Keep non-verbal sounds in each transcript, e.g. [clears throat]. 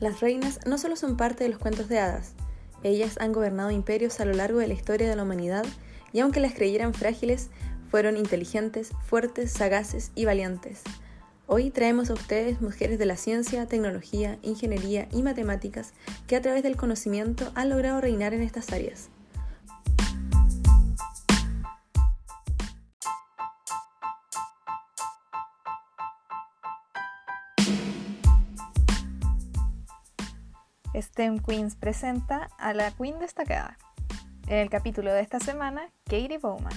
Las reinas no solo son parte de los cuentos de hadas, ellas han gobernado imperios a lo largo de la historia de la humanidad y aunque las creyeran frágiles, fueron inteligentes, fuertes, sagaces y valientes. Hoy traemos a ustedes mujeres de la ciencia, tecnología, ingeniería y matemáticas que a través del conocimiento han logrado reinar en estas áreas. STEM Queens presenta a la Queen destacada. En el capítulo de esta semana, Katie Bowman.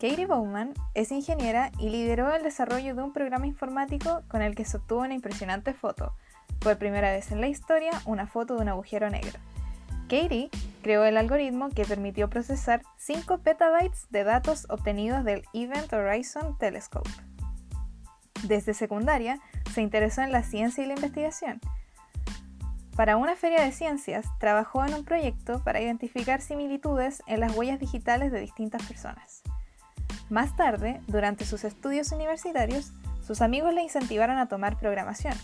Katie Bowman es ingeniera y lideró el desarrollo de un programa informático con el que se obtuvo una impresionante foto. Por primera vez en la historia, una foto de un agujero negro. Katie creó el algoritmo que permitió procesar 5 petabytes de datos obtenidos del Event Horizon Telescope. Desde secundaria, se interesó en la ciencia y la investigación para una feria de ciencias, trabajó en un proyecto para identificar similitudes en las huellas digitales de distintas personas. Más tarde, durante sus estudios universitarios, sus amigos le incentivaron a tomar programación,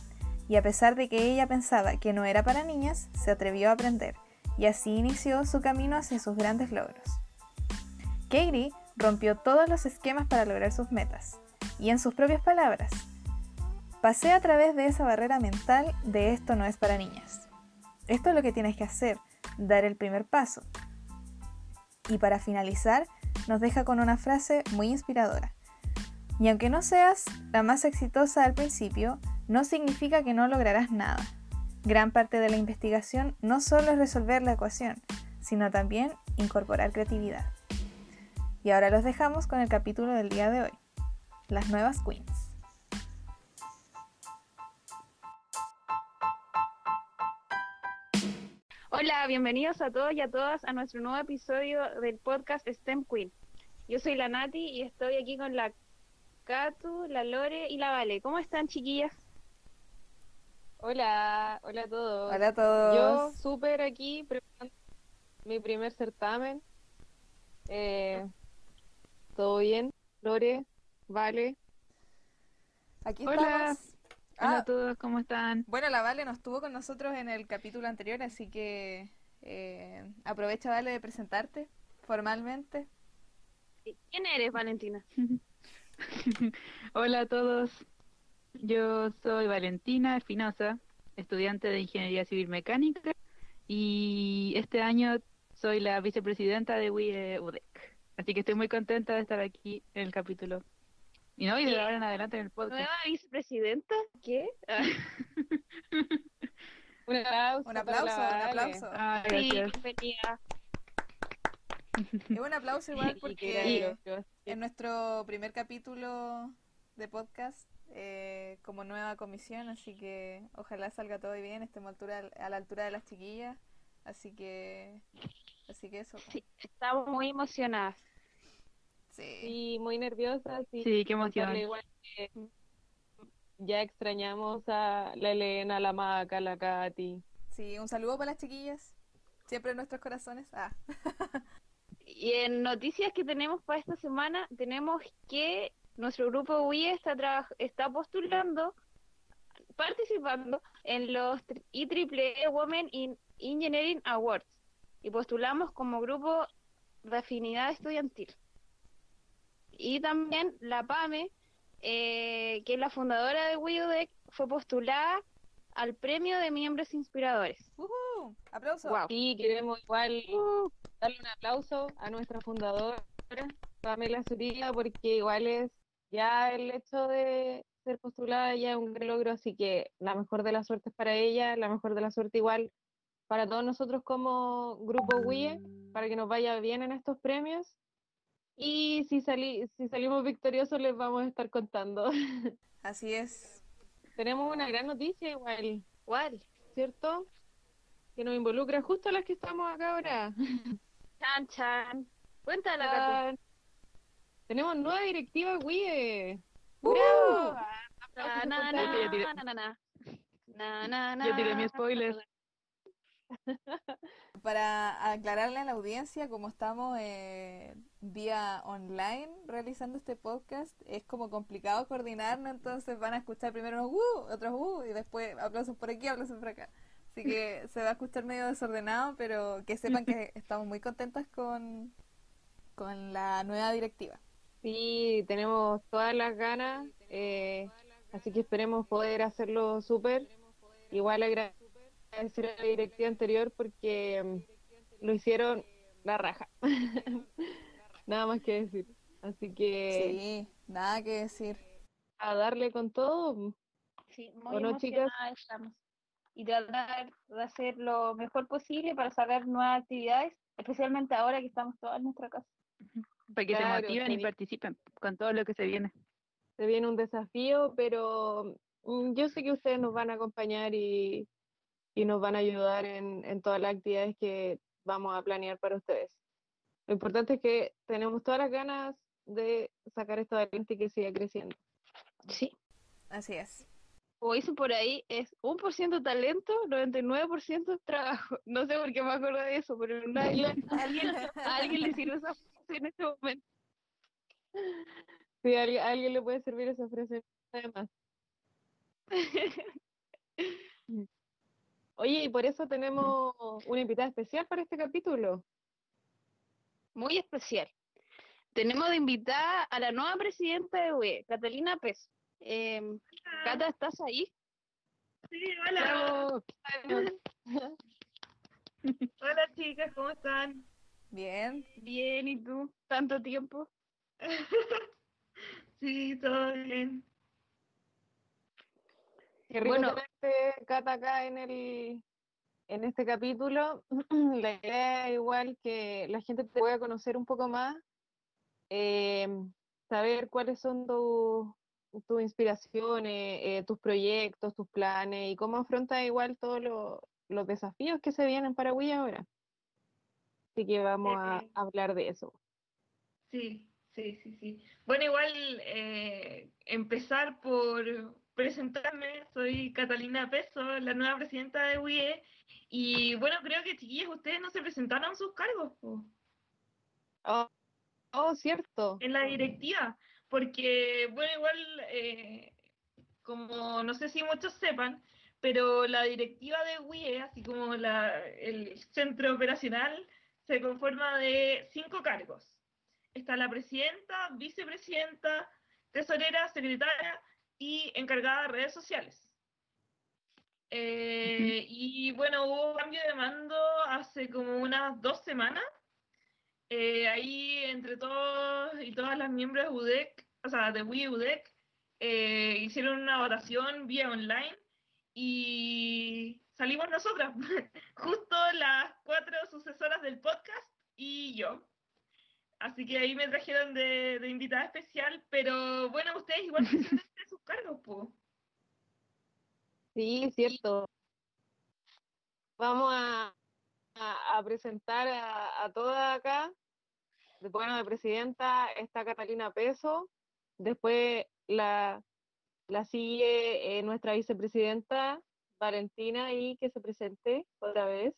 y a pesar de que ella pensaba que no era para niñas, se atrevió a aprender, y así inició su camino hacia sus grandes logros. Katie rompió todos los esquemas para lograr sus metas, y en sus propias palabras, pasé a través de esa barrera mental de esto no es para niñas. Esto es lo que tienes que hacer, dar el primer paso. Y para finalizar, nos deja con una frase muy inspiradora. Y aunque no seas la más exitosa al principio, no significa que no lograrás nada. Gran parte de la investigación no solo es resolver la ecuación, sino también incorporar creatividad. Y ahora los dejamos con el capítulo del día de hoy, las nuevas queens. Hola, bienvenidos a todos y a todas a nuestro nuevo episodio del podcast STEM Queen. Yo soy la Nati y estoy aquí con la Katu, la Lore y la Vale. ¿Cómo están, chiquillas? Hola, hola a todos. Hola a todos. Yo súper aquí preparando mi primer certamen. Eh, ¿Todo bien? Lore, Vale. Aquí Hola. estamos. Hola Ah, a todos, ¿cómo están? Bueno, la Vale no estuvo con nosotros en el capítulo anterior, así que eh, aprovecha, Vale, de presentarte formalmente. ¿Quién eres, Valentina? [laughs] Hola a todos, yo soy Valentina Espinosa, estudiante de Ingeniería Civil Mecánica y este año soy la vicepresidenta de WIE UDEC. Así que estoy muy contenta de estar aquí en el capítulo. Y no, y de ahora en adelante en el podcast. ¿Nueva vicepresidenta? ¿Qué? Ah, [laughs] Un aplauso. Un aplauso, la un aplauso. Ah, sí, bienvenida. Y un aplauso igual [laughs] Y porque en nuestro primer capítulo de podcast eh, como nueva comisión, así que ojalá salga todo bien, estemos a, altura, a la altura de las chiquillas, así que así que eso. Sí, estamos muy emocionadas. Sí. Sí, muy nerviosa. Sí, Sí, qué emoción. Igual que ya extrañamos a la Elena, la Maca, la Katy. Sí, un saludo para las chiquillas, siempre en nuestros corazones. Ah. [laughs] Y en noticias que tenemos para esta semana, tenemos que nuestro grupo WIE está, está postulando, participando en los IEEE Women in Engineering Awards y postulamos como grupo de afinidad estudiantil. Y también la PAME, eh, que es la fundadora de WIUDEC, fue postulada al premio de miembros inspiradores. ¡Uhú! ¡Aplauso! Wow. Sí, queremos igual darle un aplauso a nuestra fundadora, Pamela Zuriga, porque igual es ya el hecho de ser postulada ya es un gran logro, así que la mejor de las suertes para ella, la mejor de la suerte igual para todos nosotros como grupo WIE, para que nos vaya bien en estos premios. Y si, sali- si salimos victoriosos les vamos a estar contando. [laughs] Así es. Tenemos una gran noticia igual, ¿Cuál? ¿cierto? Que nos involucra justo a las que estamos acá ahora. [laughs] Chan, chan. Cuéntala. Ah, Tenemos nueva directiva WIE. ¡Bravo! Aplausos Na, na, na, na, na. Na, na, na. Ya tiré mi spoiler. [laughs] Para aclararle a la audiencia, como estamos eh, vía online realizando este podcast. Es como complicado coordinarnos, entonces van a escuchar primero unos uh, otros uh, y después aplausos por aquí, aplausos por acá. Así que [laughs] se va a escuchar medio desordenado, pero que sepan que [laughs] estamos muy contentas con, con la nueva directiva. Sí, tenemos todas las ganas, eh, así que esperemos poder hacerlo súper. Igual agradecer a la directiva anterior porque mm, lo hicieron la raja. [laughs] nada más que decir. Así que... Sí, nada que decir. A darle con todo. Sí, muy estamos. Y tratar de hacer lo mejor posible para saber nuevas actividades, especialmente ahora que estamos todas en nuestra casa. Para que se motiven y participen con todo lo que se viene. Se viene un desafío, pero mm, yo sé que ustedes nos van a acompañar y, y nos van a ayudar en, en todas las actividades que vamos a planear para ustedes. Lo importante es que tenemos todas las ganas de sacar esto adelante y que siga creciendo. Sí. Así es. Como dicen por ahí, es un por ciento talento, 99% trabajo. No sé por qué me acuerdo de eso, pero a [laughs] alguien, a alguien le sirve esa frase en este momento. Sí, a alguien, a alguien le puede servir esa frase además. [laughs] Oye, y por eso tenemos una invitada especial para este capítulo. Muy especial. Tenemos de invitada a la nueva presidenta de UE, Catalina Pez. Eh, Cata, ¿estás ahí? Sí, hola. hola chicas, ¿cómo están? Bien. Bien, ¿y tú? ¿Tanto tiempo? [laughs] sí, todo bien. Qué rico bueno, tenerte, Cata, acá en el en este capítulo. [clears throat] la idea es igual que la gente te pueda conocer un poco más, eh, saber cuáles son tus inspiraciones, eh, tus proyectos, tus planes y cómo afrontas igual todos los desafíos que se vienen para Wii ahora. Así que vamos a hablar de eso. Sí, sí, sí, sí. Bueno, igual eh, empezar por presentarme, soy Catalina Peso, la nueva presidenta de WIE, y bueno, creo que chiquillas, ustedes no se presentaron sus cargos. Oh, oh, cierto. En la directiva, porque bueno, igual, eh, como no sé si muchos sepan, pero la directiva de WIE, así como la, el centro operacional, se conforma de cinco cargos. Está la presidenta, vicepresidenta, tesorera, secretaria y encargada de redes sociales. Eh, y bueno, hubo cambio de mando hace como unas dos semanas. Eh, ahí entre todos y todas las miembros de UDEC, o sea, de Wii UDEC, eh, hicieron una votación vía online y salimos nosotras, [laughs] justo las cuatro sucesoras del podcast y yo. Así que ahí me trajeron de, invitada especial, pero bueno, ustedes igual [laughs] presenten sus cargos, pues. Sí, cierto. Vamos a, a, presentar a, a todas acá. Bueno, de presidenta está Catalina Peso, después la, la sigue eh, nuestra vicepresidenta Valentina y que se presente otra vez.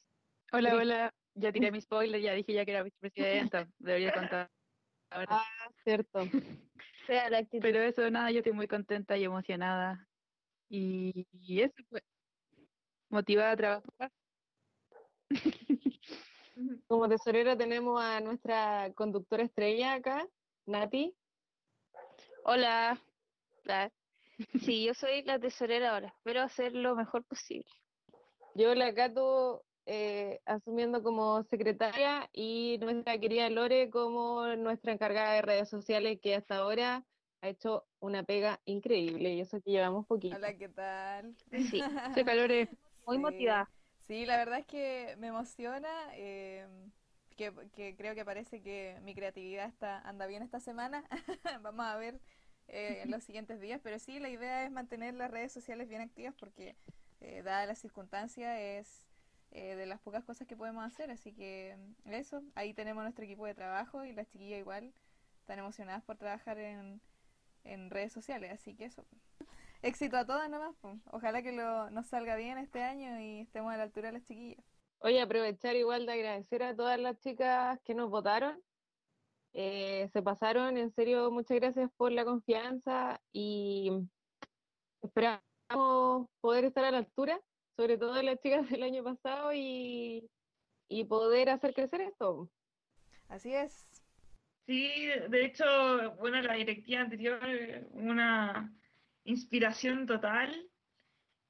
Hola, hola ya tiré mi spoiler, ya dije ya que era vicepresidenta, [laughs] debería contar. Ahora. Ah, cierto. [laughs] Pero eso, nada, yo estoy muy contenta y emocionada. Y, eso fue motivada a trabajar. Como tesorera tenemos a nuestra conductora estrella acá, Nati. Hola. Sí, yo soy la tesorera ahora. Espero hacer lo mejor posible. Yo la Cato eh, asumiendo como secretaria y nuestra querida Lore como nuestra encargada de redes sociales que hasta ahora ha hecho una pega increíble y eso que llevamos poquito. Hola, ¿qué tal? Sí, soy [laughs] Lore, muy motivada. Sí, la verdad es que me emociona, eh, que, creo que parece que mi creatividad está anda bien esta semana. [laughs] Vamos a ver eh, en los siguientes días, pero sí, la idea es mantener las redes sociales bien activas porque, dada la circunstancia, es eh, de las pocas cosas que podemos hacer. Así que mm, eso, ahí tenemos nuestro equipo de trabajo y las chiquillas igual están emocionadas por trabajar en, en redes sociales. Así que eso. Éxito a todas nomás. Ojalá que lo, nos salga bien este año y estemos a la altura de las chiquillas. Oye, aprovechar igual de agradecer a todas las chicas que nos votaron Eh, se pasaron, en serio, muchas gracias por la confianza y esperamos poder estar a la altura, sobre todo las chicas del año pasado y, y poder hacer crecer esto. Así es. Sí, de hecho, bueno, la directiva anterior, una inspiración total.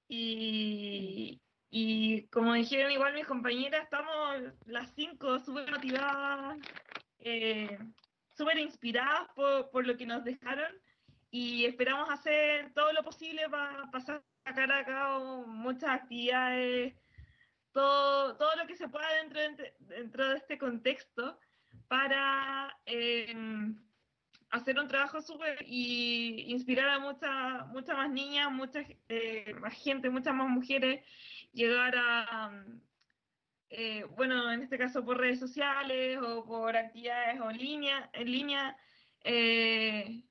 Y, y como dijeron igual mis compañeras, estamos las cinco súper motivadas, eh, súper inspiradas por, por lo que nos dejaron y esperamos hacer todo lo posible para pasar sacar a cabo muchas actividades, todo, todo lo que se pueda dentro de, dentro de este contexto para eh, hacer un trabajo súper y inspirar a muchas muchas más niñas, mucha eh, más gente, muchas más mujeres, llegar a, eh, bueno, en este caso por redes sociales o por actividades o línea, en línea, eh,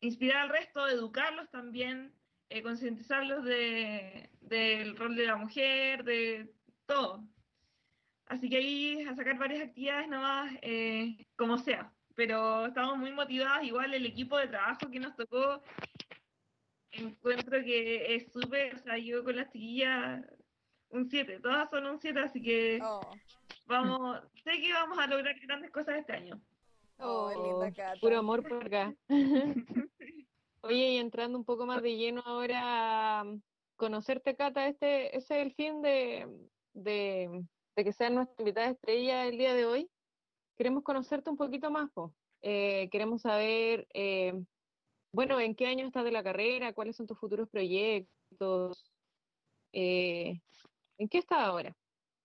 inspirar al resto, educarlos también, eh, concientizarlos de, del rol de la mujer, de todo. Así que ahí a sacar varias actividades nomás, eh, como sea. Pero estamos muy motivadas, igual el equipo de trabajo que nos tocó, encuentro que es súper, o sea, yo con las chiquillas un 7, todas son un 7, así que Oh, vamos, sé que vamos a lograr grandes cosas este año. oh, linda Cata. Puro amor por acá. [laughs] Oye, y entrando un poco más de lleno ahora a conocerte, Cata, este, ese es el fin de, de, de que seas nuestra invitada estrella el día de hoy. Queremos conocerte un poquito más, po. Eh, queremos saber, eh, bueno, en qué año estás de la carrera, cuáles son tus futuros proyectos, eh, ¿en qué estás ahora?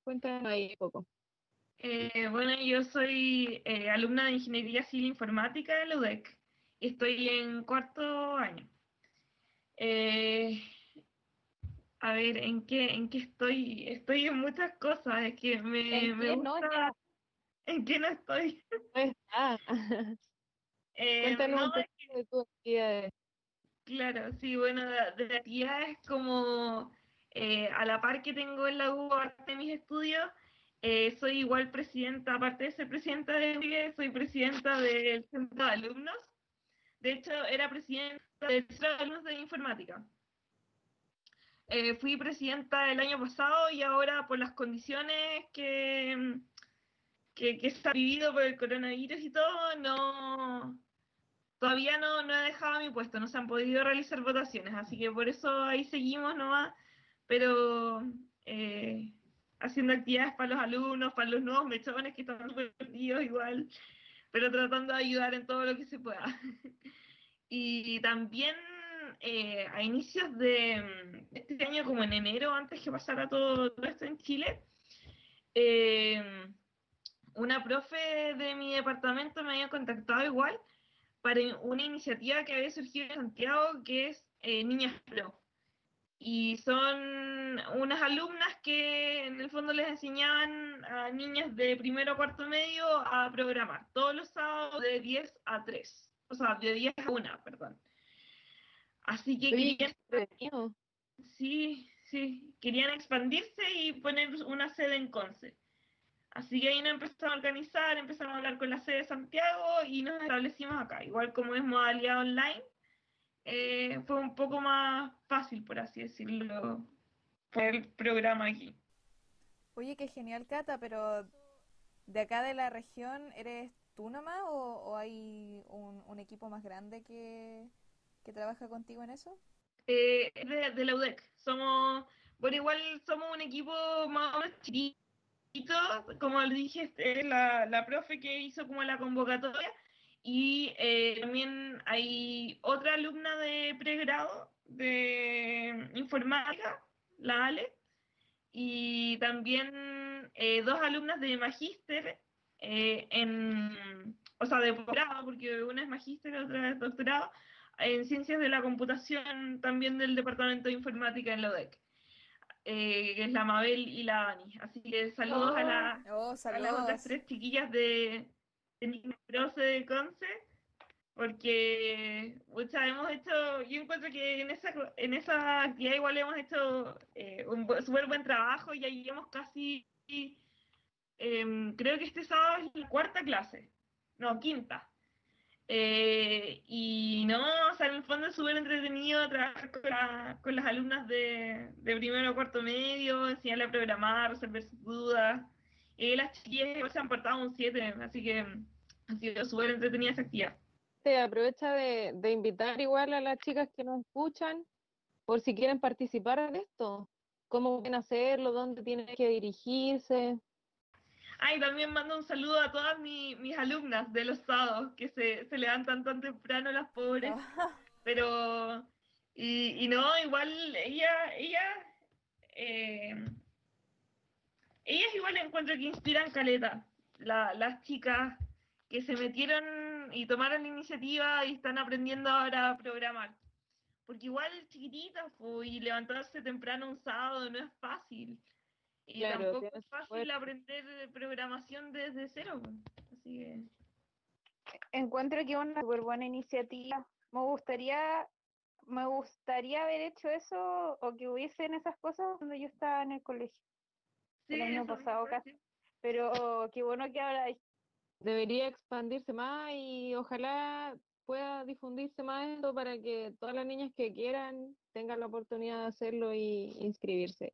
Cuéntanos ahí un poco. Bueno, yo soy alumna de Ingeniería Civil Informática de la UDEC y estoy en cuarto año. A ver, ¿en qué, en qué estoy? Estoy en muchas cosas, es que me, ¿En me qué no? ¿En qué gusta... ¿En qué no estoy? ¿Dónde estás? [laughs] [laughs] Eh, Cuéntanos no, un poco de tus actividades. Claro, sí, bueno, de, de actividades como eh, a la par que tengo en la U, aparte de mis estudios, eh, soy igual presidenta, aparte de ser presidenta de UIE, soy presidenta del centro de alumnos. De hecho, era presidenta del centro de alumnos de informática. Eh, fui presidenta el año pasado y ahora por las condiciones que, que, que se ha vivido por el coronavirus y todo, no, todavía no, no he dejado mi puesto, no se han podido realizar votaciones, así que por eso ahí seguimos nomás, pero eh, haciendo actividades para los alumnos, para los nuevos mechones que están perdidos igual, pero tratando de ayudar en todo lo que se pueda. [laughs] y también eh, a inicios de este año, como en enero, antes que pasara todo, todo esto en Chile, eh, una profe de mi departamento me había contactado igual para una iniciativa que había surgido en Santiago que es eh, Niñas Pro. Y son unas alumnas que en el fondo les enseñaban a niñas de primero a cuarto medio a programar todos los sábados de 10 a 3. O sea, de 10 a 1, perdón. Así que querían, sí, sí, querían expandirse y poner una sede en Conce. Así que ahí nos empezamos a organizar, empezamos a hablar con la sede de Santiago y nos establecimos acá. Igual como es modalidad online, eh, fue un poco más fácil, por así decirlo, el programa aquí. Oye, qué genial, Cata, pero ¿de acá de la región eres tú nomás o, o hay un, un equipo más grande que, que trabaja contigo en eso? Eh, de, de la UDEC. Somos, bueno, igual somos un equipo más o menos chiquito, como le dije, este, la, la profe que hizo como la convocatoria, y eh, también hay otra alumna de pregrado de informática, la Ale, y también eh, dos alumnas de magíster eh, en, o sea, de posgrado, porque una es magíster otra es doctorado, en ciencias de la computación también del departamento de informática en la UDEC, eh, que es la Mabel y la Dani. Así que saludos a, la, Oh, a las otras saludos. tres chiquillas de, de de Conce, porque muchas hemos hecho, yo encuentro que en esa, en esa actividad igual hemos hecho eh, un súper buen trabajo y ya llevamos casi, em, creo que este sábado es la cuarta clase. no, quinta. Eh, y no, o sea, en el fondo es súper entretenido trabajar con, la- con las alumnas de, de primero o cuarto medio, enseñarle a programar, resolver sus dudas. Y las chiquillas se han portado un 7, así que ha sido súper entretenida esa actividad. Se aprovecha de, de invitar igual a las chicas que nos escuchan por si quieren participar en esto. ¿Cómo pueden hacerlo? ¿Dónde tienen que dirigirse? Ay, también mando un saludo a todas mi- mis alumnas de los sábados que se, se levantan tan temprano las pobres. Pero, y, y no, igual ella, ella, eh, ellas igual encuentro que inspiran caleta. La- las chicas que se metieron y tomaron la iniciativa y están aprendiendo ahora a programar. Porque igual chiquititas, y levantarse temprano un sábado no es fácil. Y Claro, tampoco es fácil aprender programación desde cero. Así que... Encuentro que es una súper buena iniciativa. Me gustaría, me gustaría haber hecho eso o que hubiesen esas cosas cuando yo estaba en el colegio. El año pasado casi. Pero qué bueno que ahora hay. Debería expandirse más y ojalá pueda difundirse más esto para que todas las niñas que quieran tengan la oportunidad de hacerlo y inscribirse.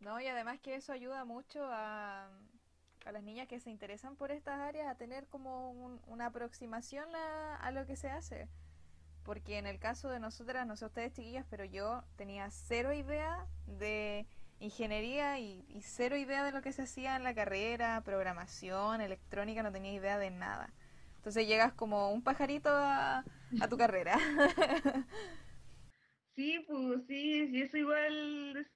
No, y además que eso ayuda mucho a, a las niñas que se interesan por estas áreas a tener como un- una aproximación a, a lo que se hace. Porque en el caso de nosotras, no sé ustedes chiquillas, pero yo tenía cero idea de ingeniería y, y cero idea de lo que se hacía en la carrera, programación, electrónica, no tenía idea de nada. Entonces llegas como un pajarito a, a tu [laughs] carrera. Sí, pues sí, sí, eso igual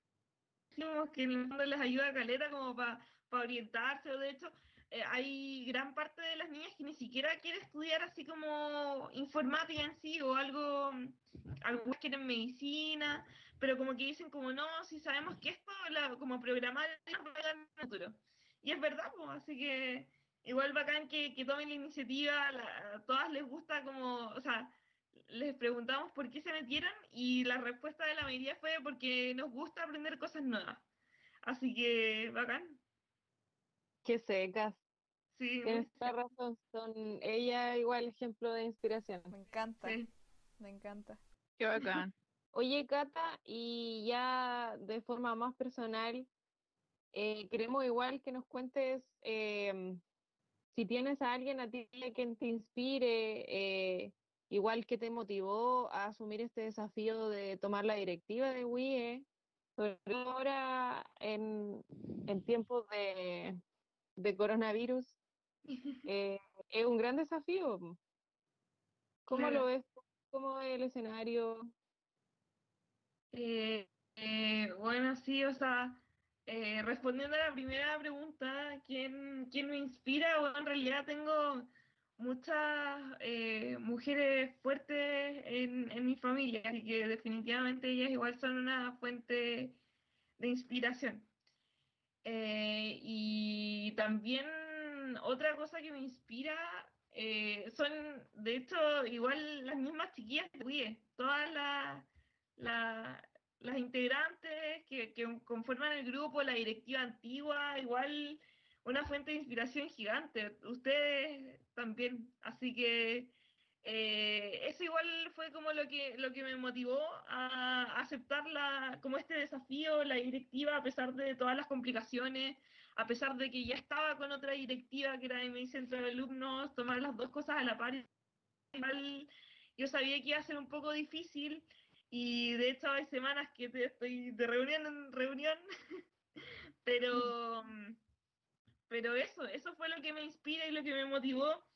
decimos que en el fondo les ayuda a caleta como para orientarse, o de hecho eh, hay gran parte de las niñas que ni siquiera quiere estudiar así como informática en sí o algo, algunas quieren medicina, pero como que dicen como no, si sabemos que esto, la- como programar nos va a dar el futuro. Y es verdad, pues, así que igual bacán que, que tomen la iniciativa, la- a todas les gusta como, o sea, les preguntamos por qué se metieron y la respuesta de la mayoría fue porque nos gusta aprender cosas nuevas. Así que, bacán. Qué secas. Sí, Tienes toda razón. Son ella igual ejemplo de inspiración. Me encanta, sí. me encanta. Qué bacán. [laughs] Oye, Cata, y ya de forma más personal, eh, queremos igual que nos cuentes em, si tienes a alguien a ti a quien te inspire, eh, igual que te motivó a asumir este desafío de tomar la directiva de WIE, sobre todo ahora en, en tiempos de, de coronavirus, eh, es un gran desafío. ¿Cómo Claro. lo ves? ¿Cómo es el escenario? Eh, eh, bueno, sí, o sea, respondiendo a la primera pregunta, ¿quién, quién me inspira? Bueno, en realidad tengo muchas eh, mujeres fuertes en, mi familia, así que definitivamente ellas igual son una fuente de inspiración. Eh, y también otra cosa que me inspira eh, son, de hecho, igual las mismas chiquillas de WIE, todas las la- las integrantes que, que conforman el grupo, la directiva antigua, igual una fuente de inspiración gigante. Ustedes también. Así que eh, eso igual fue como lo que, lo que me motivó a aceptar la, como este desafío, la directiva, a pesar de todas las complicaciones, a pesar de que ya estaba con otra directiva que era de mi centro de alumnos, tomar las dos cosas a la par. Yo sabía que iba a ser un poco difícil y de hecho hay semanas que te- estoy de reunión en reunión, [laughs] pero, pero eso, eso fue lo que me inspira y lo que me motivó,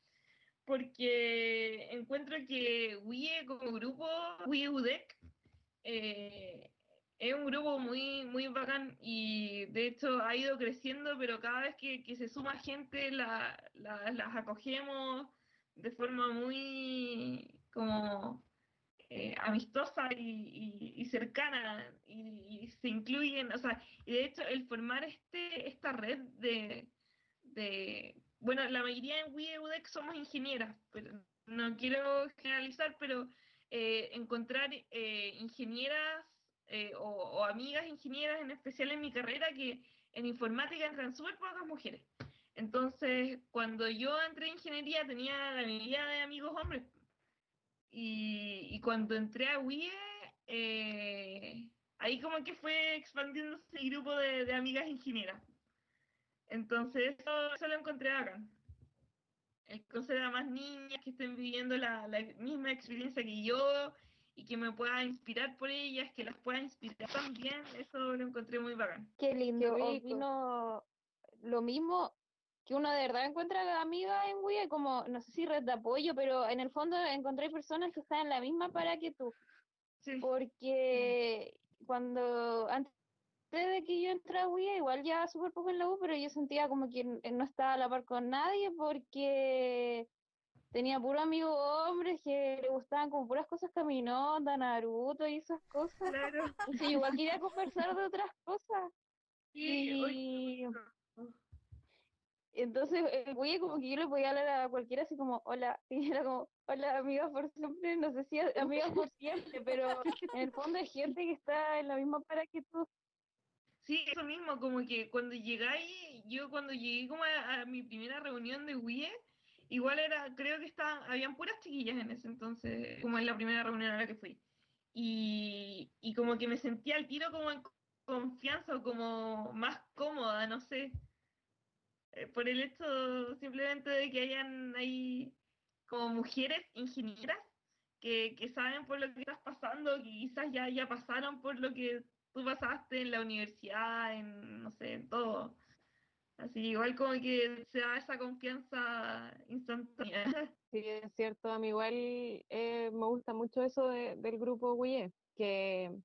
porque encuentro que WIE como grupo, WIE UDEC, eh, es un grupo muy, muy bacán y de hecho ha ido creciendo, pero cada vez que, que se suma gente la, la- las acogemos de forma muy como eh, amistosa y, cercana y, se incluyen, o sea, y de hecho el formar este, esta red de, bueno, la mayoría en WIEUDEC somos ingenieras, pero no quiero generalizar, pero eh, encontrar eh, ingenieras eh, o, amigas ingenieras, en especial en mi carrera, que en informática entran súper pocas mujeres. Entonces, cuando yo entré en ingeniería tenía la mayoría de amigos hombres. Y, y cuando entré a WIE, eh, ahí como que fue expandiéndose el grupo de amigas ingenieras. Entonces, eso, eso lo encontré acá. El conocer a más niñas que estén viviendo la, la misma experiencia que yo y que me pueda inspirar por ellas, que las pueda inspirar también, eso lo encontré muy bacán. Qué lindo. Qué. Opino lo mismo que uno de verdad encuentra amigas en WIA, como, no sé si red de apoyo, pero en el fondo encontré personas que están en la misma para que tú. Sí, Porque cuando, antes de que yo entré a igual ya súper poco en la U, pero yo sentía como que no estaba a la par con nadie porque tenía puros amigos hombres que le gustaban como puras cosas caminondas, Naruto y esas cosas. claro. [laughs] Entonces igual quería conversar de otras cosas. Sí, Y entonces el güey como que yo le podía hablar a cualquiera así como, hola, [laughs] y era como, hola amigas por siempre, no sé si amigas por siempre, pero en el fondo hay gente que está en la misma para que tú. Sí, eso mismo, como que cuando llegáis, yo cuando llegué como a, mi primera reunión de WIE, igual era, creo que estaban, habían puras chiquillas en ese entonces, como en la primera reunión a la que fui. Y, y como que me sentía al tiro como en confianza o como más cómoda, no sé, eh, por el hecho simplemente de que hayan ahí como mujeres ingenieras que, que saben por lo que estás pasando, que quizás ya, ya pasaron por lo que tú pasaste en la universidad, en, no sé, en todo. Así, igual como que se da esa confianza instantánea. [laughs] Sí, es cierto, a mí igual eh, me gusta mucho eso de- del grupo WIE, que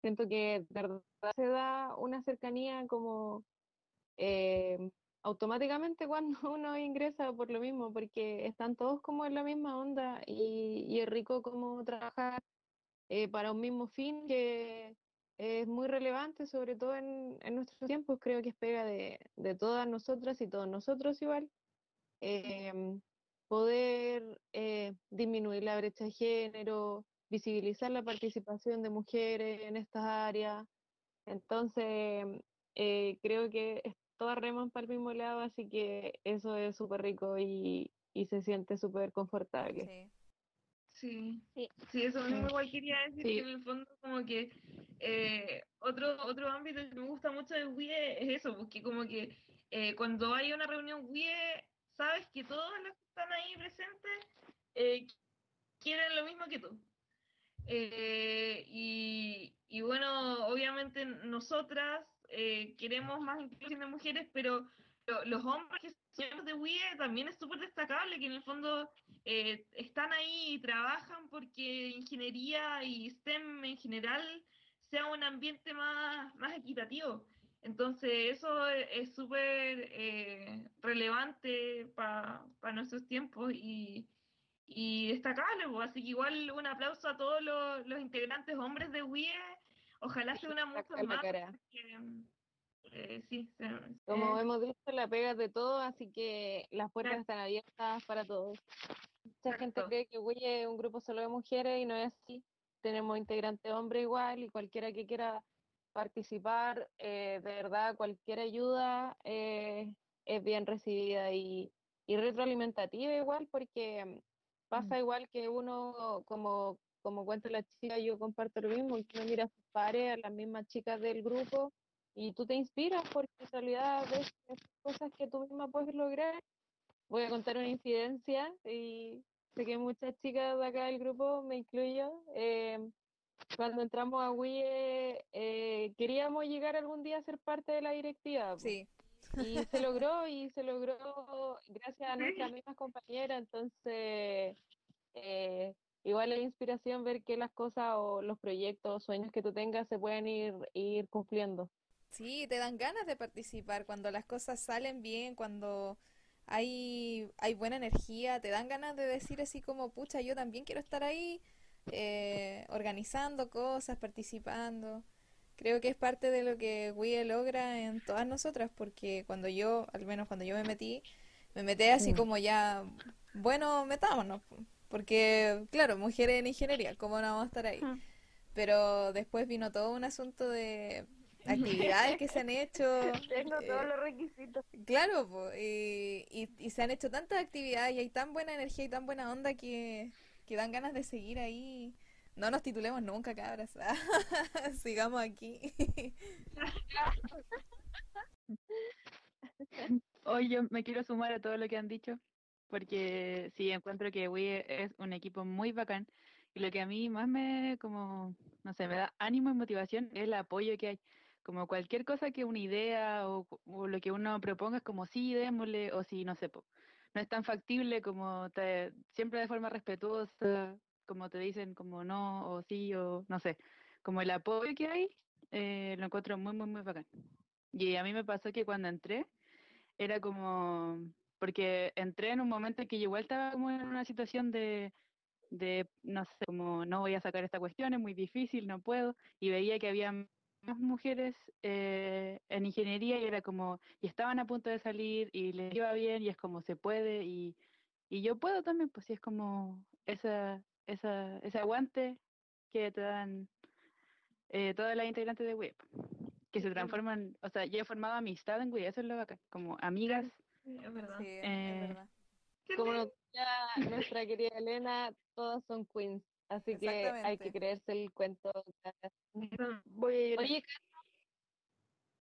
siento que de verdad se da una cercanía como eh, automáticamente [laughs] cuando uno ingresa por lo mismo, porque están todos como en la misma onda y, y es rico como trabajar eh, para un mismo fin que es muy relevante, sobre todo en, nuestros tiempos, creo que es pega de, de todas nosotras y todos nosotros igual. em, poder eh, disminuir la brecha de género, visibilizar la participación de mujeres en estas áreas. Entonces, eh, creo que todas reman para el mismo lado, así que eso es súper rico y, y se siente súper confortable. Sí. Sí, Sí. sí, eso mismo igual quería decir Sí. que en el fondo como que eh, otro, otro ámbito que me gusta mucho de WIE es eso, porque como que eh, cuando hay una reunión WIE, sabes que todos los que están ahí presentes eh, quieren lo mismo que tú. Eh, y, y bueno, obviamente nosotras eh, queremos más inclusión de mujeres, pero los hombres que son de WIE también es súper destacable que en el fondo eh, están ahí y trabajan porque ingeniería y STEM en general sea un ambiente más, más equitativo. Entonces eso es súper eh, relevante para nuestros tiempos y, y destacable, pues. Así que igual un aplauso a todos los, los integrantes hombres de WIE. Ojalá se unan muchos Sacar la más. Eh, sí, se- Como eh, hemos visto, la pega es de todo, así que las puertas están abiertas para todos. Mucha gente cree que WIE es un grupo solo de mujeres y no es así. Tenemos integrantes hombres igual y cualquiera que quiera participar, eh, de verdad, cualquier ayuda es bien recibida y, y retroalimentativa igual, porque mm, pasa igual que uno, como, como cuenta la chica, yo comparto lo mismo, que uno mira a sus pares, a las mismas chicas del grupo y tú te inspiras porque en realidad ves cosas que tú misma puedes lograr. Voy a contar una incidencia y sé que muchas chicas de acá del grupo, me incluyo, eh, cuando entramos a WIE eh, queríamos llegar algún día a ser parte de la directiva. Sí. Y se logró, y se logró gracias a nuestras [laughs] mismas compañeras, entonces eh, igual es inspiración ver que las cosas o los proyectos o sueños que tú tengas se pueden ir, ir cumpliendo. Sí, te dan ganas de participar cuando las cosas salen bien, cuando hay, hay buena energía, te dan ganas de decir así como, pucha, yo también quiero estar ahí, eh, organizando cosas, participando. Creo que es parte de lo que WIE logra en todas nosotras, porque cuando yo, al menos cuando yo me metí, me metí así como ya, bueno, metámonos, po, porque claro, mujeres en ingeniería, ¿cómo no vamos a estar ahí? Mm. Pero después vino todo un asunto de actividades que se han [laughs] hecho. Tengo eh, todos los requisitos. Claro, po, y, y, y se han hecho tantas actividades y hay tan buena energía y tan buena onda que, que dan ganas de seguir ahí. No nos titulemos nunca, cabras. [laughs] Sigamos aquí. [laughs] Hoy yo me quiero sumar a todo lo que han dicho, porque sí, encuentro que Wii es un equipo muy bacán y lo que a mí más me, como, no sé, me da ánimo y motivación es el apoyo que hay. Como cualquier cosa que una idea o, o lo que uno proponga es como sí, démosle, o si no sé, no es tan factible como te, siempre de forma respetuosa, como te dicen como no, o sí, o no sé. Como el apoyo que hay, eh, lo encuentro muy, muy, muy bacán. Y a mí me pasó que cuando entré, era como, porque entré en un momento en que yo igual estaba como en una situación de, de, no sé, como no voy a sacar esta cuestión, es muy difícil, no puedo, y veía que había mujeres eh, en ingeniería y era como, y estaban a punto de salir y les iba bien y es como se puede y, y yo puedo también, pues sí, es como esa, esa, ese aguante que te dan eh, todas las integrantes de WIP, que se transforman, o sea, yo he formado amistad en WIP, eso es lo bacán, como amigas. Sí, es verdad. Sí, es Eh, verdad. Como nos decía nuestra querida Elena, todas son queens, así que hay que creerse el cuento. Voy a. Oye,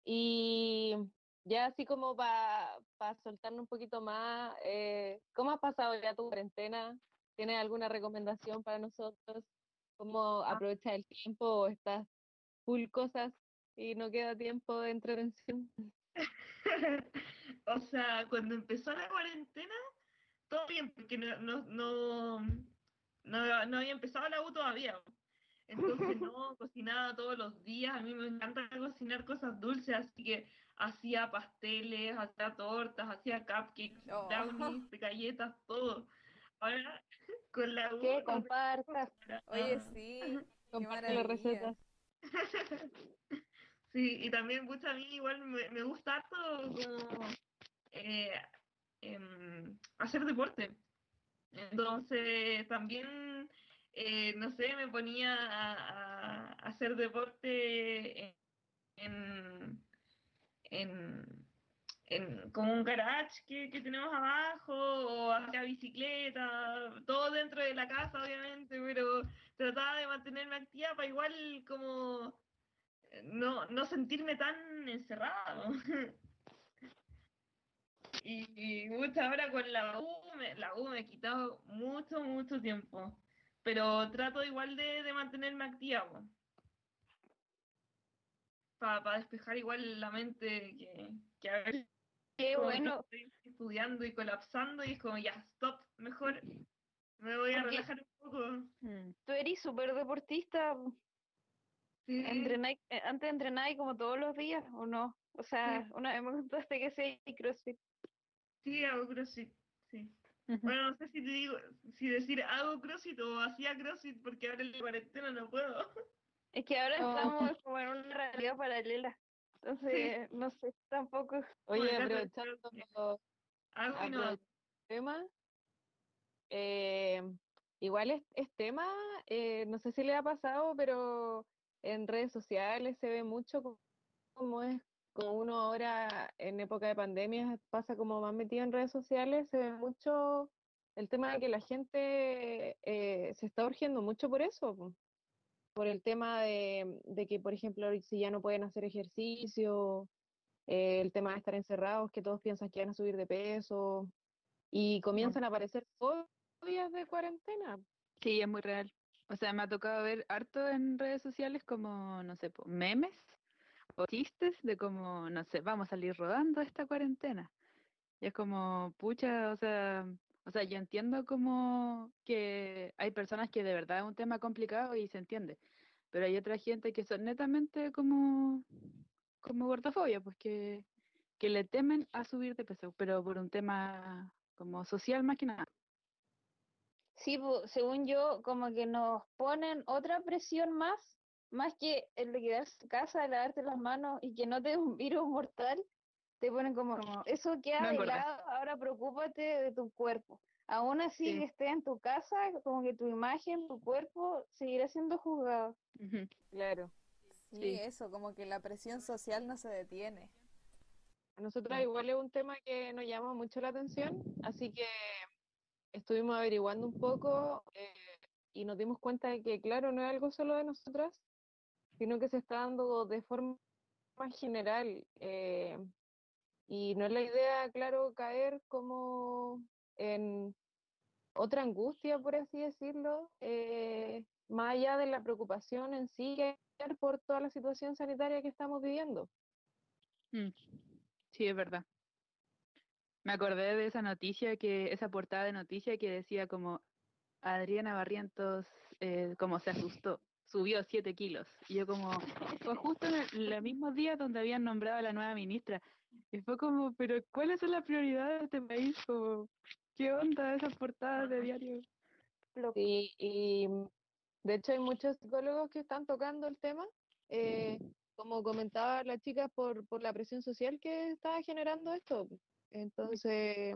y ya así como para soltarnos un poquito más, eh, ¿cómo has pasado ya tu cuarentena? ¿Tienes alguna recomendación para nosotros? ¿Cómo aprovechar el tiempo o estás full cosas y no queda tiempo de entretención? [laughs] O sea, cuando empezó la cuarentena, todo bien, porque no, no, no, no, no había empezado la U todavía. Entonces no [laughs] cocinaba todos los días, a mí me encanta cocinar cosas dulces, así que hacía pasteles, hacía tortas, hacía cupcakes, Oh. brownies, [laughs] galletas, todo. Ahora [laughs] con la U ¿Qué? no Compartas, Oye, nada. sí, comparte las recetas. Sí, y también mucho a mí igual me, me gusta harto como eh, em, hacer deporte. Entonces también, eh, no sé, me ponía a, hacer deporte en, en, en como un garage que, que tenemos abajo, o hacía bicicleta, todo dentro de la casa, obviamente, pero trataba de mantenerme activa para igual como eh, no, no sentirme tan encerrado. [laughs] Y, y pucha, ahora con la U, me, la U me ha quitado mucho, mucho tiempo. Pero trato igual de, de mantenerme activa, para despejar igual la mente que, que a veces Qué bueno. estoy estudiando y colapsando y es como ya, stop, mejor me voy a relajar un poco. Mm. Tú eres súper deportista. Sí, Entrenáis- eh, antes entrenáis como todos los días, ¿o no? O sea, una vez me contaste que sí, CrossFit. Sí, hago CrossFit, sí. Bueno, no sé si te digo, si decir hago CrossFit o hacía CrossFit porque ahora en la cuarentena no puedo. Es que ahora Oh. estamos como en una realidad paralela. Entonces, no sé, tampoco. Oye, aprovechando Hago y no el tema, eh, igual es, es tema, eh, no sé si le ha pasado, pero en redes sociales se ve mucho como es, como uno ahora en época de pandemia pasa como más metido en redes sociales, se ve mucho el tema de que la gente eh, se está urgiendo mucho por eso, po, por el tema de, de que, por ejemplo, si ya no pueden hacer ejercicio, eh, el tema de estar encerrados, que todos piensan que van a subir de peso, y comienzan a aparecer fobias de cuarentena. Sí, es muy real. O sea, me ha tocado ver harto en redes sociales como, no sé, memes o chistes de como, no sé, vamos a salir rodando esta cuarentena. Y es como, pucha, o sea, o sea, yo entiendo como que hay personas que de verdad es un tema complicado y se entiende, pero hay otra gente que son netamente como, como gordofobia, pues que, que le temen a subir de peso, pero por un tema como social más que nada. Sí, po, según yo, como que nos ponen otra presión más, más que el de quedarse en casa, lavarte las manos y que no te dé un virus mortal, te ponen como, Como, eso queda no de engordes. lado, ahora preocúpate de tu cuerpo. Aún así Sí. que estés en tu casa, como que tu imagen, tu cuerpo, seguirá siendo juzgado. Claro. Sí, Sí. eso, como que la presión social no se detiene. A nosotros igual es un tema que nos llama mucho la atención, así que estuvimos averiguando un poco eh, y nos dimos cuenta de que, claro, no es algo solo de nosotras, sino que se está dando de forma general. eh, y no es la idea, claro, caer como en otra angustia, por así decirlo, eh, más allá de la preocupación en sí por toda la situación sanitaria que estamos viviendo. Mm, Sí, es verdad. Me acordé de esa noticia que, esa portada de noticia que decía como Adriana Barrientos eh, como se asustó, subió siete kilos. Y yo como, fue justo en el, los mismos días donde habían nombrado a la nueva ministra. Y fue como, pero ¿cuáles son las prioridades de este país? Como, ¿qué onda esas portadas de diario? Sí, y de hecho hay muchos psicólogos que están tocando el tema, eh, como comentaba la chica, por, por la presión social que está generando esto. Entonces,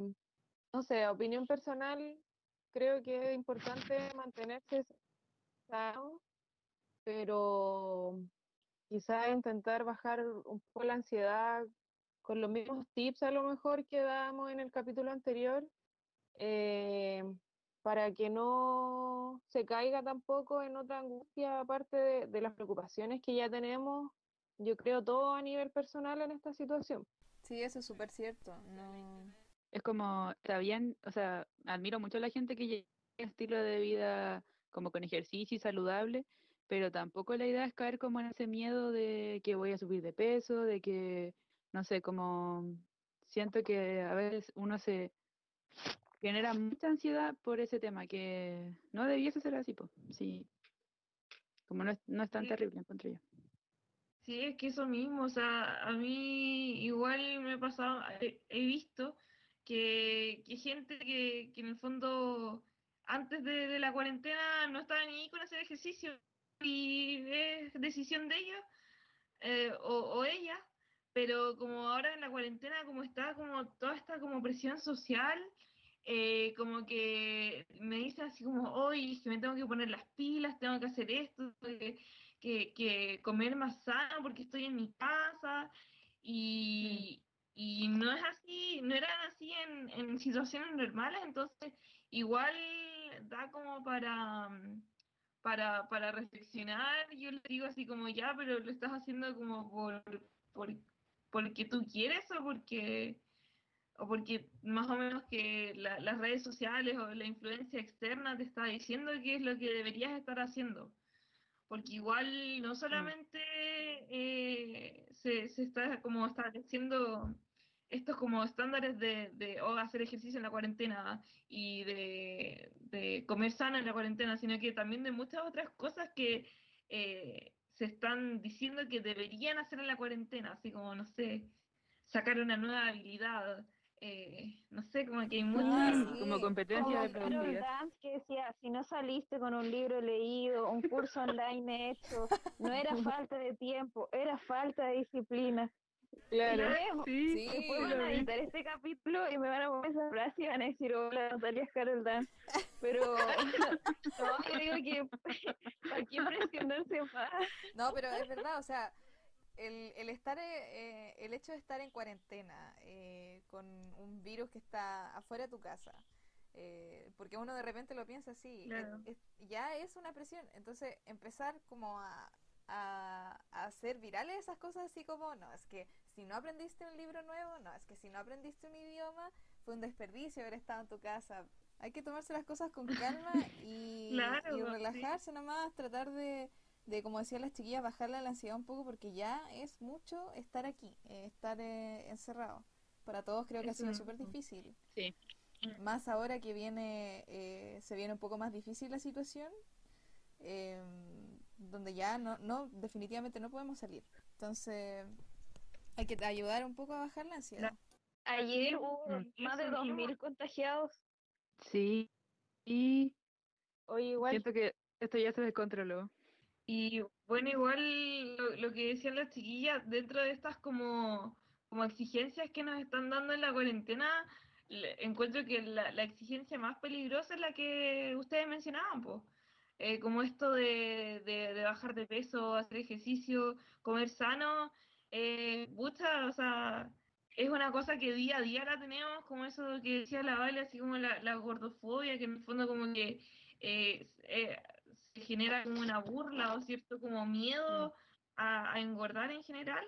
no sé, opinión personal, creo que es importante mantenerse sano, pero quizás intentar bajar un poco la ansiedad con los mismos tips a lo mejor que dábamos en el capítulo anterior. eh, para que no se caiga tampoco en otra angustia aparte de, de las preocupaciones que ya tenemos, yo creo todo a nivel personal en esta situación. Sí, eso es súper cierto. No... Es como, está bien, o sea, admiro mucho a la gente que lleva un estilo de vida como con ejercicio y saludable, pero tampoco la idea es caer como en ese miedo de que voy a subir de peso, de que, no sé, como siento que a veces uno se genera mucha ansiedad por ese tema, que no debiese ser así, pues, sí, como no es, no es tan Sí. terrible, encuentro yo. Sí, es que eso mismo, o sea, a mí igual me ha pasado, he, he visto que, que gente que, que en el fondo antes de, de la cuarentena no estaba ni con hacer ejercicio y es decisión de ellos eh, o, ella, pero como ahora en la cuarentena como está como toda esta como presión social, eh, como que me dicen así como, hoy que me tengo que poner las pilas, tengo que hacer esto, que, que, comer más sano porque estoy en mi casa y, y no es así, no eran así en, en situaciones normales, entonces igual da como para, mm, para, para reflexionar, yo le digo así como ya, pero lo estás haciendo como por, por, porque tú quieres o porque o porque más o menos que la- las redes sociales o la influencia externa te está diciendo qué es lo que deberías estar haciendo. Porque igual no solamente eh, se, se está como estableciendo estos como estándares de, de oh, hacer ejercicio en la cuarentena y de, de comer sano en la cuarentena, sino que también de muchas otras cosas que eh, se están diciendo que deberían hacer en la cuarentena, así como, no sé, sacar una nueva habilidad, eh, no sé, como que hay muchas... sí. Como competencia Como de. Dance que decía, si no saliste con un libro leído, un curso online hecho, no era [laughs] falta de tiempo, era falta de disciplina. Claro. Sí, Sí. Después van a editar este capítulo y me van a poner esa frase y van a decir, hola, Natalia es Carol Dance. Pero [laughs] no, yo digo que [laughs] ¿para qué presionarse más? No, pero es verdad, o sea, el, el estar, eh, eh, el hecho de estar en cuarentena eh, con un virus que está afuera de tu casa, eh, porque uno de repente lo piensa así, Claro. es- es- ya es una presión. Entonces, empezar como a, a, a hacer virales esas cosas así como, no, es que si no aprendiste un libro nuevo, no, es que si no aprendiste un idioma, fue un desperdicio haber estado en tu casa. Hay que tomarse las cosas con calma [laughs] y, Claro, y sí. relajarse nomás, tratar de, de, como decían las chiquillas, bajarle la ansiedad un poco porque ya es mucho estar aquí, eh, estar eh, encerrado. Para todos creo que ha sido súper difícil. Sí. Más ahora que viene, eh, se viene un poco más difícil la situación, eh, donde ya no, no, definitivamente no podemos salir. Entonces, hay que ayudar un poco a bajar la ansiedad. Ayer hubo Mm. más de Eso mismo. 2.000 contagiados. Sí, y Oye, igual, siento que esto ya se descontroló. Y bueno, igual lo, lo que decían las chiquillas, dentro de estas como, como exigencias que nos están dando en la cuarentena, le- encuentro que la, la exigencia más peligrosa es la que ustedes mencionaban, pues. Eh, como esto de, de, de bajar de peso, hacer ejercicio, comer sano, eh, o sea, es una cosa que día a día la tenemos, como eso que decía la Vale, así como la, la gordofobia, que en el fondo como que eh, eh, se genera como una burla o cierto como miedo a, a engordar en general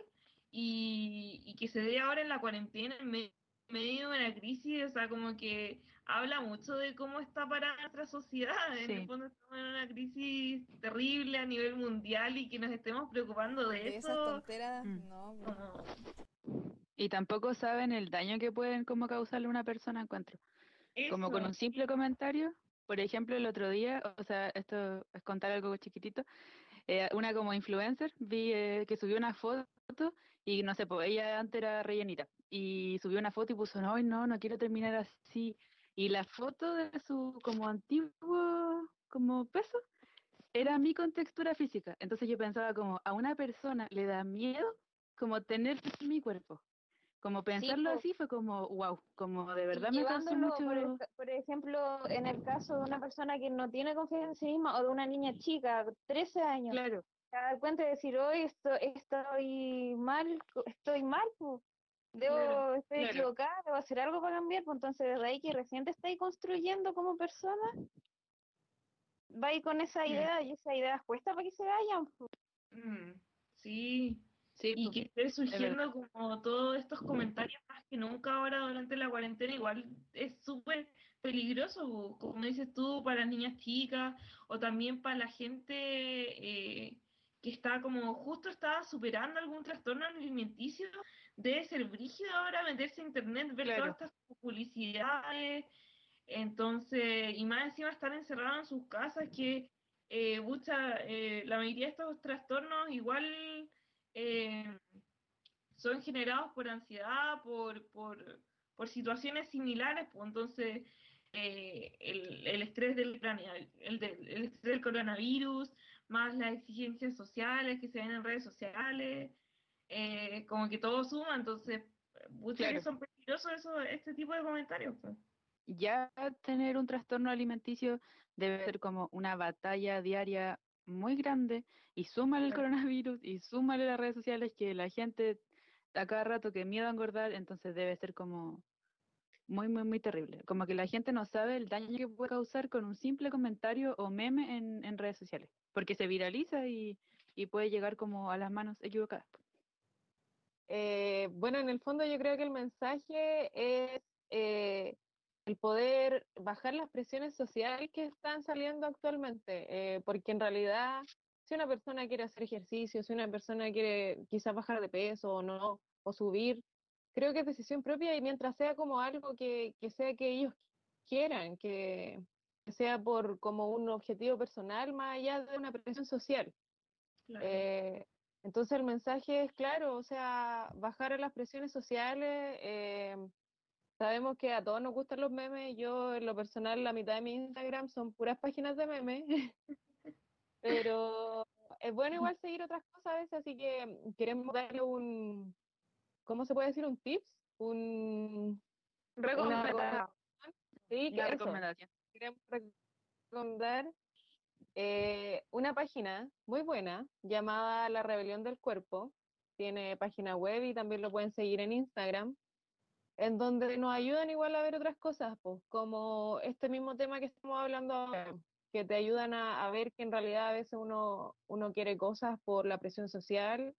y, y que se dé ahora en la cuarentena en me- medio de una crisis, o sea, como que habla mucho de cómo está para nuestra sociedad. En Sí. el fondo estamos en una crisis terrible a nivel mundial y que nos estemos preocupando de, De esas eso. tonteras, Mm. no. como- Y tampoco saben el daño que pueden como causarle a una persona, encuentro. Como con eso. un simple comentario. Por ejemplo, el otro día, o sea, esto es contar algo chiquitito, eh, una como influencer, vi eh, que subió una foto y no sé, pues ella antes era rellenita y subió una foto y puso, no, no, no quiero terminar así. Y la foto de su como antiguo como peso era mi contextura física. Entonces yo pensaba como a una persona le da miedo como tener [laughs] mi cuerpo. Como pensarlo po. así fue como, wow, como de verdad me causó mucho... por, el por ejemplo, en el caso de una persona que no tiene confianza en sí misma o de una niña chica, 13 años, Claro, se da cuenta y decir, hoy esto, estoy mal, estoy mal, po. Debo, Claro, estoy claro. equivocada, debo hacer algo para cambiar, pues entonces desde ahí que recién te estáis construyendo como persona, va ahí con esa Mm. idea y esas ideas cuesta para que se vayan. po. Mm, sí, sí, y po. que esté surgiendo como todos estos comentarios más que nunca ahora durante la cuarentena, igual es súper peligroso, po, como dices tú, para niñas chicas o también para la gente eh, que está como justo estaba superando algún trastorno alimenticio, debe ser brígido ahora meterse a internet, ver Claro. todas estas publicidades, entonces, y más encima estar encerrados en sus casas que eh, pucha, eh, la mayoría de estos trastornos igual eh, son generados por ansiedad, por, por, por situaciones similares, pues entonces eh, el, el estrés del, el, del- el estrés del coronavirus, más las exigencias sociales que se ven en redes sociales, eh, como que todo suma, entonces, Claro. son peligrosos eso, este tipo de comentarios. pues. ya tener un trastorno alimenticio debe ser como una batalla diaria muy grande y súmale el coronavirus y súmale las redes sociales que la gente a cada rato que miedo a engordar, entonces debe ser como muy, muy, muy terrible. Como que la gente no sabe el daño que puede causar con un simple comentario o meme en, en redes sociales, porque se viraliza y, y puede llegar como a las manos equivocadas. Eh, bueno, en el fondo yo creo que el mensaje es eh, el poder bajar las presiones sociales que están saliendo actualmente, eh, porque en realidad si una persona quiere hacer ejercicio, si una persona quiere quizás bajar de peso o no, o subir, creo que es decisión propia y mientras sea como algo que, que sea que ellos quieran, que, que sea por como un objetivo personal más allá de una presión social. Claro. Eh, entonces el mensaje es claro, o sea, bajar a las presiones sociales. eh, sabemos que a todos nos gustan los memes. Yo, en lo personal, la mitad de mi Instagram son puras páginas de memes. [laughs] Pero es bueno igual seguir otras cosas a veces, así que queremos darle un, ¿cómo se puede decir? Un tips, un, una Recomendada. sí, eso recomendación. queremos recomendar eh, una página muy buena llamada La Rebelión del Cuerpo. Tiene página web y también lo pueden seguir en Instagram, en donde nos ayudan igual a ver otras cosas, pues, como este mismo tema que estamos hablando ahora, que te ayudan a, a ver que en realidad a veces uno, uno quiere cosas por la presión social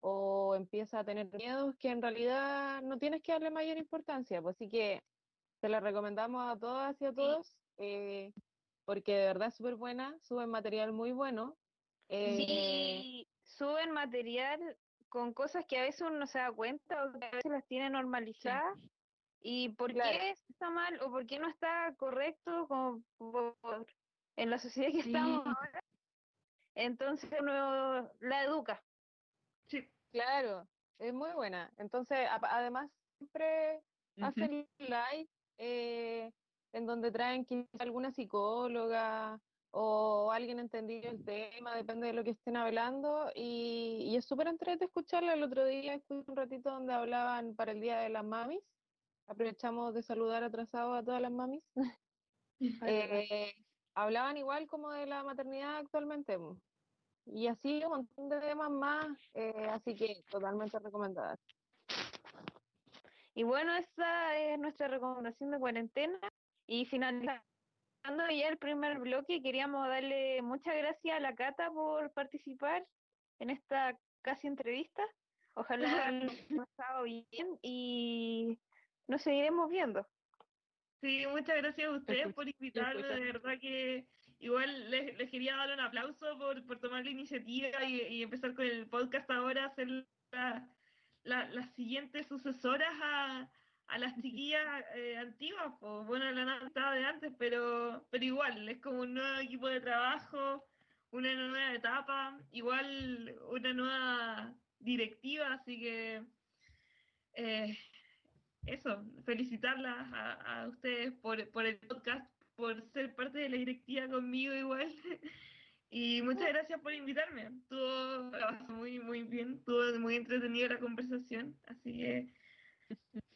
o empieza a tener miedos que en realidad no tienes que darle mayor importancia. Pues así que te la recomendamos a todas y a todos, eh, porque de verdad es súper buena, suben material muy bueno. eh, Sí, suben material con cosas que a veces uno no se da cuenta o que a veces las tiene normalizadas. ¿Y por Claro. qué está mal o por qué no está correcto como por- en la sociedad que Sí. estamos ahora? Entonces uno la educa. Sí. Claro, es muy buena. Entonces, a- además, siempre hacen live eh, en donde traen quizá alguna psicóloga o alguien entendido el tema, depende de lo que estén hablando. Y, y es súper entretenido escucharla. El otro día escuché un ratito donde hablaban para el Día de las Mamis. Aprovechamos de saludar atrasado a todas las mamis. [laughs] Eh, hablaban igual como de la maternidad actualmente. Y así un montón de temas más, eh, así que totalmente recomendadas. Y bueno, esa es nuestra recomendación de cuarentena. Y finalizando ya el primer bloque, queríamos darle muchas gracias a la Cata por participar en esta casi entrevista. Ojalá lo pasado bien y nos seguiremos viendo. Sí, muchas gracias a ustedes por invitarme, de verdad que igual les, les quería dar un aplauso por, por tomar la iniciativa y, y empezar con el podcast ahora, a ser la- la- las siguientes sucesoras a, a las chiquillas eh, antiguas, pues bueno, la han estado de antes, pero, pero igual, es como un nuevo equipo de trabajo, una nueva etapa, igual una nueva directiva, así que eh, eso, felicitarlas a, ustedes por, por el podcast, por ser parte de la directiva conmigo igual. [laughs] Y muchas gracias por invitarme. Estuvo muy, muy bien, estuvo muy entretenida la conversación, así que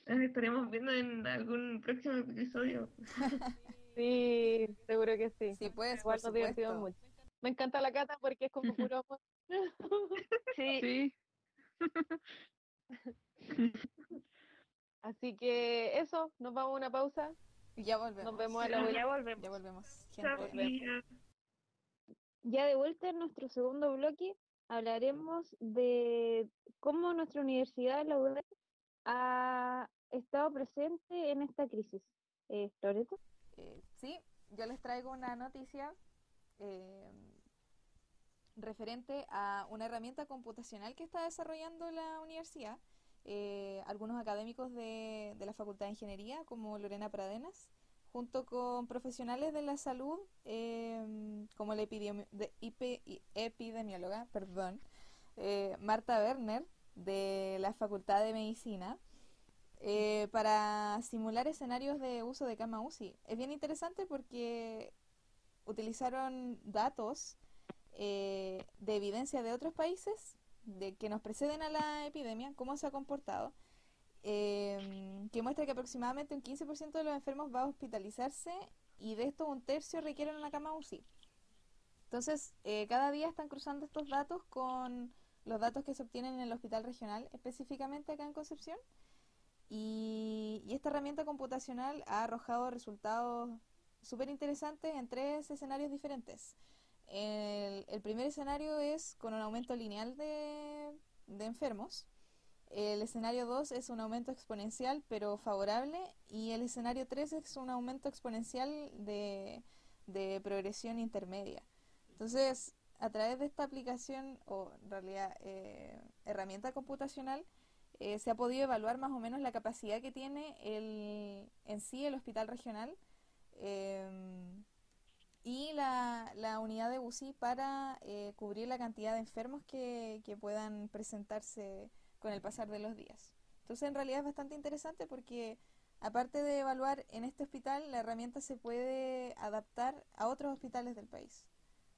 nos estaremos viendo en algún próximo episodio. [laughs] Sí, seguro que sí. Sí, pues, Igual por nos divertimos supuesto. mucho. Me encanta la cata porque es como [laughs] puro amor. [laughs] Sí, Sí. Así que eso, nos vamos a una pausa. Y ya volvemos. Nos vemos a la vuelta. ya volvemos. Ya volvemos. Gente. chiquillas. Ya de vuelta en nuestro segundo bloque hablaremos de cómo nuestra universidad, la UDEC, ha estado presente en esta crisis. Eh, Loreto. Eh, sí, yo les traigo una noticia eh, referente a una herramienta computacional que está desarrollando la universidad. Eh, algunos académicos de, de la Facultad de Ingeniería, como Lorena Pradenas, junto con profesionales de la salud, eh, como la de- epidemióloga, perdón, Marta Werner, de la Facultad de Medicina, eh, para simular escenarios de uso de cama UCI. Es bien interesante porque utilizaron datos eh, de evidencia de otros países de que nos preceden a la epidemia, cómo se ha comportado, eh, que muestra que aproximadamente un 15% de los enfermos va a hospitalizarse y de estos un tercio requieren una cama UCI. Entonces, eh, cada día están cruzando estos datos con los datos que se obtienen en el hospital regional, específicamente acá en Concepción. Y, y esta herramienta computacional ha arrojado resultados súper interesantes en tres escenarios diferentes. El, el primer escenario es con un aumento lineal de, de enfermos. El escenario 2 es un aumento exponencial pero favorable. Y el escenario 3 es un aumento exponencial de, de progresión intermedia. Entonces, a través de esta aplicación o en realidad eh, herramienta computacional, eh, se ha podido evaluar más o menos la capacidad que tiene el, en sí el hospital regional em, y la, la unidad de UCI para eh, cubrir la cantidad de enfermos que, que puedan presentarse con el pasar de los días. Entonces, en realidad es bastante interesante porque aparte de evaluar en este hospital, la herramienta se puede adaptar a otros hospitales del país.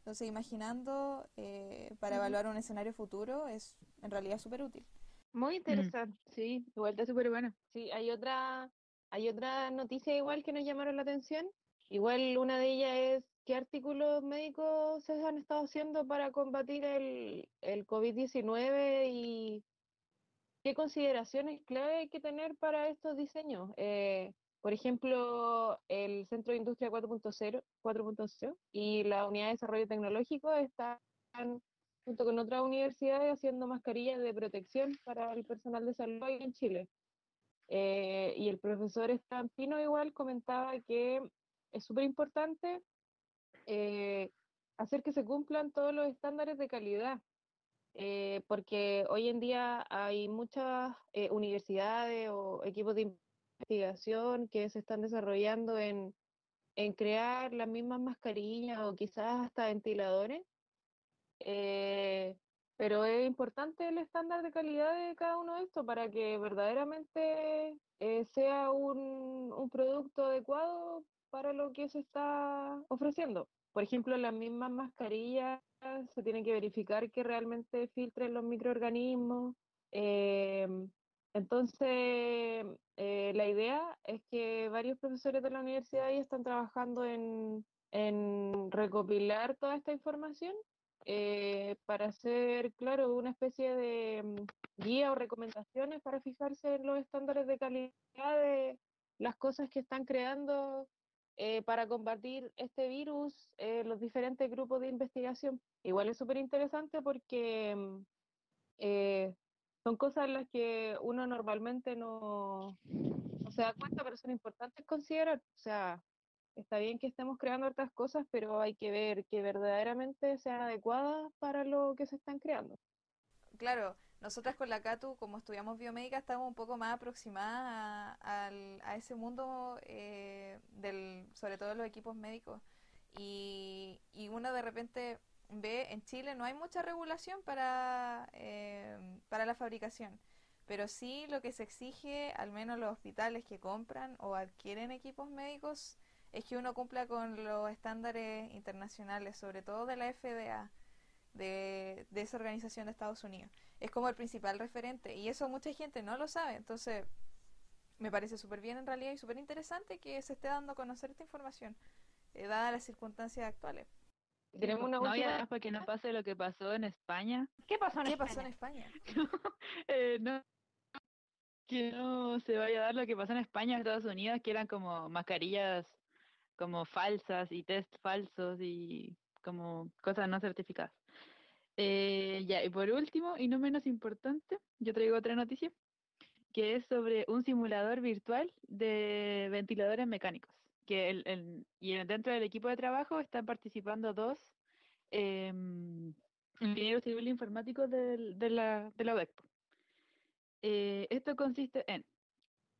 Entonces, imaginando eh, para evaluar un escenario futuro es en realidad súper útil. Muy interesante. Sí, Igual está súper buena. sí, hay otra, hay otra noticia igual que nos llamaron la atención. Igual una de ellas es qué artículos médicos se han estado haciendo para combatir el, el COVID-19 y qué consideraciones clave hay que tener para estos diseños. Eh, por ejemplo, el Centro de Industria 4.0 4.0 y la Unidad de Desarrollo Tecnológico están junto con otras universidades haciendo mascarillas de protección para el personal de salud en Chile. Eh, y el profesor Estampino igual comentaba que es súper importante eh, hacer que se cumplan todos los estándares de calidad, eh, porque hoy en día hay muchas eh, universidades o equipos de investigación que se están desarrollando en, en crear las mismas mascarillas o quizás hasta ventiladores. Eh, pero es importante el estándar de calidad de cada uno de estos para que verdaderamente eh, sea un, un producto adecuado para lo que se está ofreciendo. Por ejemplo, las mismas mascarillas se tienen que verificar que realmente filtren los microorganismos. eh, entonces, eh, la idea es que varios profesores de la universidad ya están trabajando en, recopilar toda esta información eh, para hacer, claro, una especie de mm, guía o recomendaciones para fijarse en los estándares de calidad de las cosas que están creando eh, para combatir este virus en los diferentes grupos de investigación. Igual es súper interesante porque mm, eh, son cosas las que uno normalmente no, no se da cuenta, pero son importantes considerar. O sea, está bien que estemos creando otras cosas, pero hay que ver que verdaderamente sean adecuadas para lo que se están creando. Claro, nosotras con la CATU, como estudiamos biomédica, estamos un poco más aproximadas a, a ese mundo, eh, del, sobre todo los equipos médicos. Y, y uno de repente ve, en Chile no hay mucha regulación para, eh, para la fabricación, pero sí lo que se exige, al menos los hospitales que compran o adquieren equipos médicos, es que uno cumpla con los estándares internacionales, sobre todo de la FDA, de, de esa organización de Estados Unidos. Es como el principal referente y eso mucha gente no lo sabe, entonces me parece súper bien en realidad y súper interesante que se esté dando a conocer esta información, eh, dadas las circunstancias actuales. Tenemos una No, y última- además para que no pase lo que pasó en España. ¿Qué pasó en ¿Qué España? pasó en España? [laughs] Eh, no, que no se vaya a dar lo que pasó en España, Estados Unidos, que eran como mascarillas como falsas y test falsos y como cosas no certificadas. Eh, ya, y por último, y no menos importante, yo traigo otra noticia, que es sobre un simulador virtual de ventiladores mecánicos, que el, el- y en- dentro del equipo de trabajo están participando dos em, ingenieros civiles informáticos del- de la, de la UDEC. Eh, esto consiste en,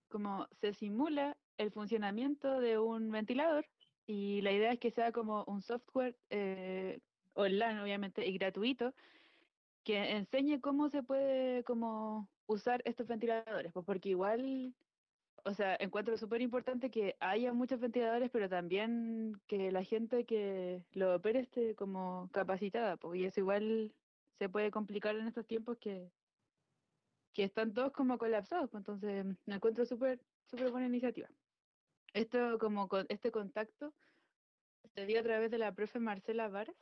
como se simula el funcionamiento de un ventilador y la idea es que sea como un software eh, online, obviamente, y gratuito, que enseñe cómo se puede como usar estos ventiladores, pues porque igual, o sea, encuentro súper importante que haya muchos ventiladores, pero también que la gente que lo opere esté como capacitada, pues, y eso igual se puede complicar en estos tiempos que, que están todos como colapsados, pues, entonces me encuentro súper, súper buena iniciativa. Esto como con este contacto se dio a través de la profe Marcela Varas,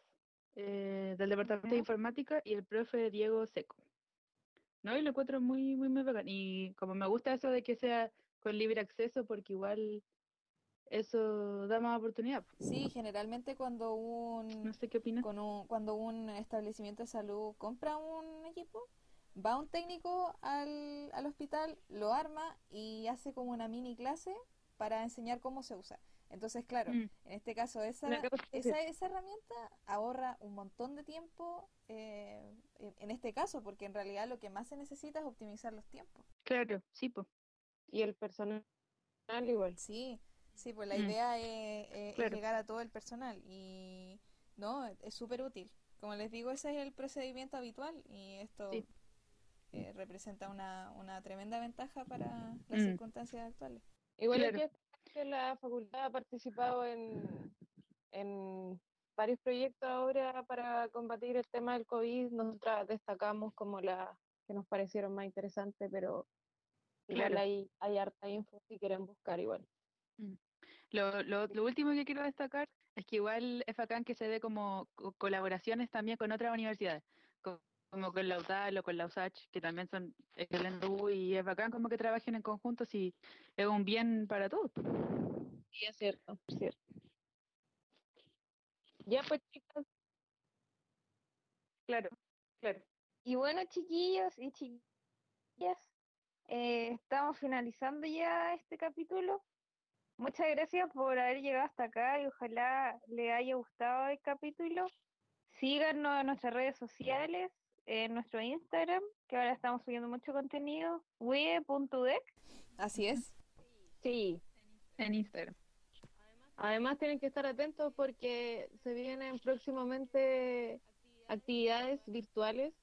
eh, del Departamento de. Informática, y el profe Diego Seco. ¿No? Y lo encuentro muy, muy, muy bacán. Y como me gusta eso de que sea con libre acceso, porque igual eso da más oportunidad. po. Sí, generalmente cuando un, No sé qué opinas. con un, cuando un establecimiento de salud compra un equipo, va un técnico al, al hospital, lo arma y hace como una mini clase para enseñar cómo se usa. Entonces, claro, Mm. en este caso, esa, esa, esa herramienta ahorra un montón de tiempo eh, en en este caso, porque en realidad lo que más se necesita es optimizar los tiempos. Claro, sí, pues. Y el personal igual. Sí, sí, pues la Mm. idea es, es- es Claro. llegar a todo el personal y no, es súper útil. Como les digo, ese es el procedimiento habitual y esto Sí. eh, representa una, una tremenda ventaja para las Mm. circunstancias actuales. Igual Claro. es que, que la facultad ha participado en, en varios proyectos ahora para combatir el tema del COVID. Nosotras destacamos como las que nos parecieron más interesantes, pero igual Claro. hay, hay harta info si quieren buscar igual. Lo, lo, lo último que quiero destacar es que igual es bacán que se dé como co- colaboraciones también con otras universidades, co- como con la UTAL o con la USACH, que también son excelentes, y es bacán como que trabajen en conjunto si es un bien para todos. Sí, es cierto, es cierto. Ya pues chicas, Claro, claro. Y bueno, chiquillos y chiquillas, eh, estamos finalizando ya este capítulo. Muchas gracias por haber llegado hasta acá y ojalá le haya gustado el capítulo. Síganos en nuestras redes sociales, en nuestro Instagram, que ahora estamos subiendo mucho contenido, wie.udec. Así es. sí. En Instagram. Además tienen que estar atentos porque se vienen próximamente actividades virtuales,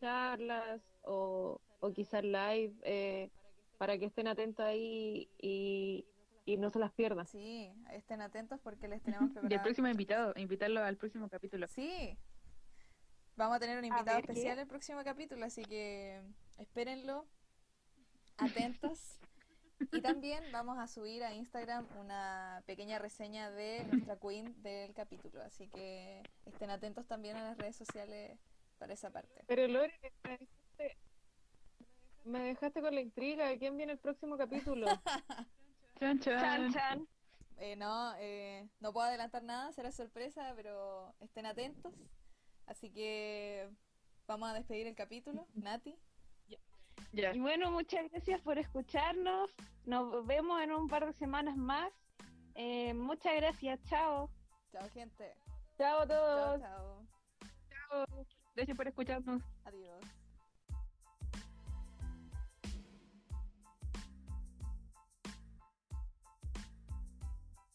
charlas o, o quizás live, eh, para que estén atentos ahí y, y no se las pierdan. Sí, estén atentos porque les tenemos [laughs] Y el preparado. próximo invitado, invitarlo al próximo capítulo. Sí, vamos a tener un invitado ver, ¿qué? especial el próximo capítulo, así que espérenlo, atentos. [laughs] Y también vamos a subir a Instagram una pequeña reseña de nuestra queen del capítulo, así que estén atentos también a las redes sociales para esa parte. Pero Lore, me dejaste, con la intriga de quién viene el próximo capítulo. [laughs] Chan, Chan, chan. chan. Eh, no, eh, no puedo adelantar nada, será sorpresa, pero estén atentos. Así que vamos a despedir el capítulo. Nati. Ya. Y bueno, muchas gracias por escucharnos. Nos vemos en un par de semanas más. Eh, muchas gracias. Chao. Chao, gente. Chao a Chao, todos. chao. Gracias por escucharnos. Adiós.